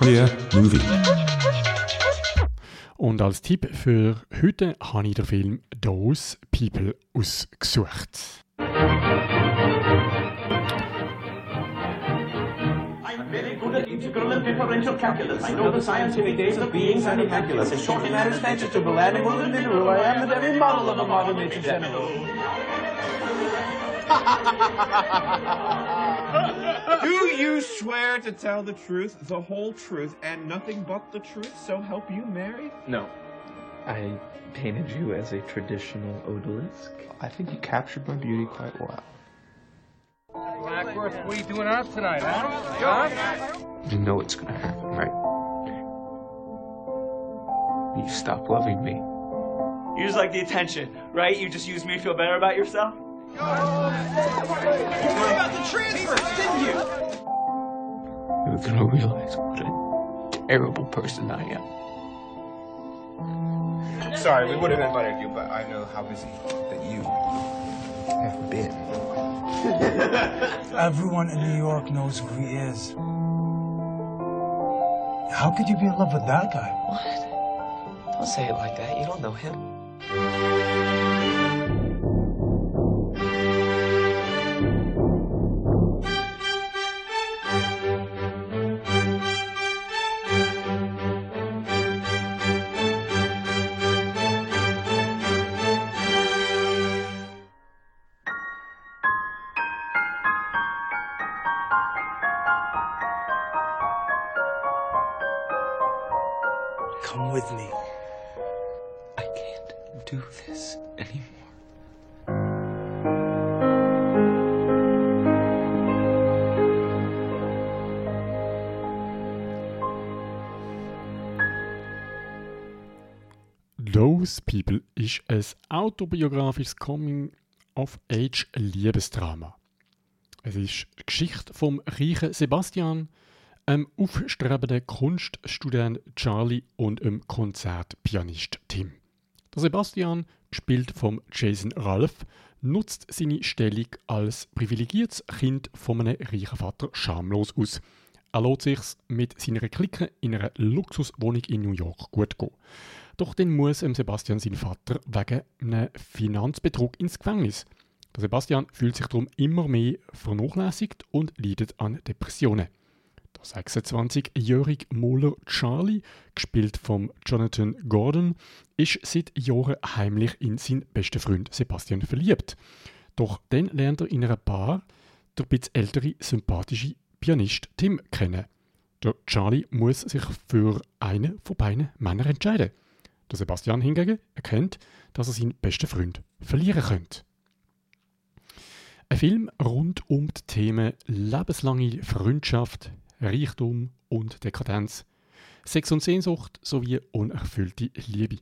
Queer Movie. Und als Tipp für heute habe ich den Film Those People ausgesucht. I'm very good at integral and differential calculus. I know the scientific days of beings and calculus. As shortly matters vegetable, animal, and mineral, I am the very model of a modern nature general. Do you swear to tell the truth, the whole truth, and nothing but the truth, so help you Mary? No. I painted you as a traditional odalisque. I think you captured my beauty quite well. Blackworth, what are you doing out tonight, huh? Huh? You know what's gonna happen, right? You stop loving me. You just like the attention, right? You just use me to feel better about yourself? About the transfer, didn't you? You're gonna realize what a terrible person I am. Sorry, we would have invited you, but I know how busy that you have been. Everyone in New York knows who he is. How could you be in love with that guy? What? Don't say it like that. You don't know him. Come with me. I can't do this anymore. Those People ist ein autobiografisches Coming-of-Age-Liebesdrama. Es ist die Geschichte vom reichen Sebastian, einem aufstrebenden Kunststudent Charlie und einem Konzertpianist Tim. Der Sebastian, gespielt vom Jason Ralph, nutzt seine Stellung als privilegiertes Kind von einem reichen Vater schamlos aus. Er lässt sich mit seiner Clique in einer Luxuswohnung in New York gut gehen. Doch dann muss ähm, Sebastian sein Vater wegen einem Finanzbetrug ins Gefängnis. Der Sebastian fühlt sich darum immer mehr vernachlässigt und leidet an Depressionen. Der 26-jährige Moller Charlie, gespielt von Jonathan Gordon, ist seit Jahren heimlich in seinen besten Freund Sebastian verliebt. Doch dann lernt er in einer Bar der etwas ältere, sympathische Pianist Tim kennen. Der Charlie muss sich für einen von beiden Männern entscheiden. Der Sebastian hingegen erkennt, dass er seinen besten Freund verlieren könnte. Ein Film rund um die Themen lebenslange Freundschaft, Reichtum und Dekadenz, Sex und Sehnsucht sowie unerfüllte Liebe.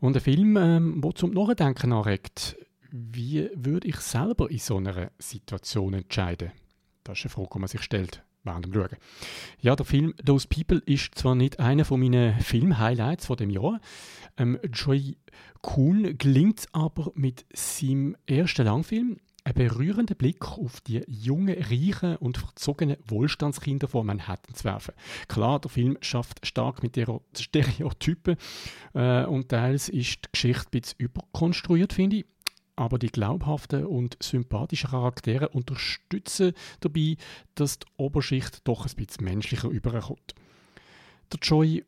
Und ein Film, ähm, der zum Nachdenken anregt, wie würde ich selber in so einer Situation entscheiden? Das ist eine Frage, die man sich stellt während dem Schauen. Ja, der Film Those People ist zwar nicht einer von meinen Film-Highlights von dem Jahr. Ähm, Joy Kuhn gelingt aber mit seinem ersten Langfilm ein berührender Blick auf die jungen, reichen und verzogenen Wohlstandskinder von Manhattan zu werfen. Klar, der Film schafft stark mit den Stereotypen äh, und teils ist die Geschichte ein bisschen überkonstruiert, finde ich. Aber die glaubhaften und sympathischen Charaktere unterstützen dabei, dass die Oberschicht doch ein bisschen menschlicher überkommt. Der Joy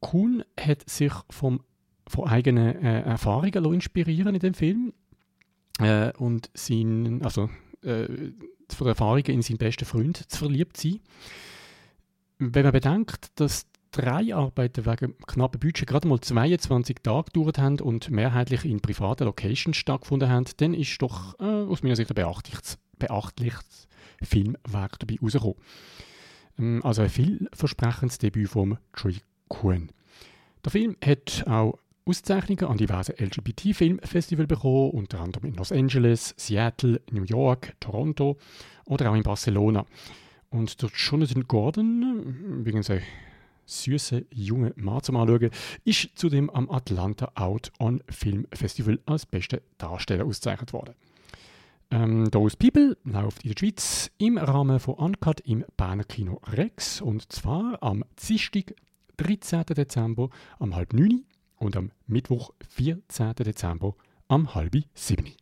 Kuhn hat sich vom, von eigenen äh, Erfahrungen inspirieren in dem Film äh, und sein, also, äh, von der Erfahrungen in seinen besten Freund zu verliebt sein. Wenn man bedenkt, dass drei Arbeiten wegen knappen Budget gerade mal 22 Tage gedauert haben und mehrheitlich in privaten Locations stattgefunden haben, dann ist doch äh, aus meiner Sicht ein beachtliches, beachtliches Filmwerk dabei rausgekommen. Ähm, also ein vielversprechendes Debüt von Troy Kuhn. Der Film hat auch Auszeichnungen an diversen LGBT-Filmfestivals bekommen, unter anderem in Los Angeles, Seattle, New York, Toronto oder auch in Barcelona. Und der Jonathan Gordon, übrigens ein süßer junger Mann zum Anschauen, ist zudem am Atlanta Out On Film Festival als bester Darsteller ausgezeichnet worden. Ähm, «Those People» läuft in der Schweiz im Rahmen von Uncut im Berner Kino Rex und zwar am Dienstag, 13. Dezember um halb neun und am Mittwoch, 14. Dezember um halb sieben.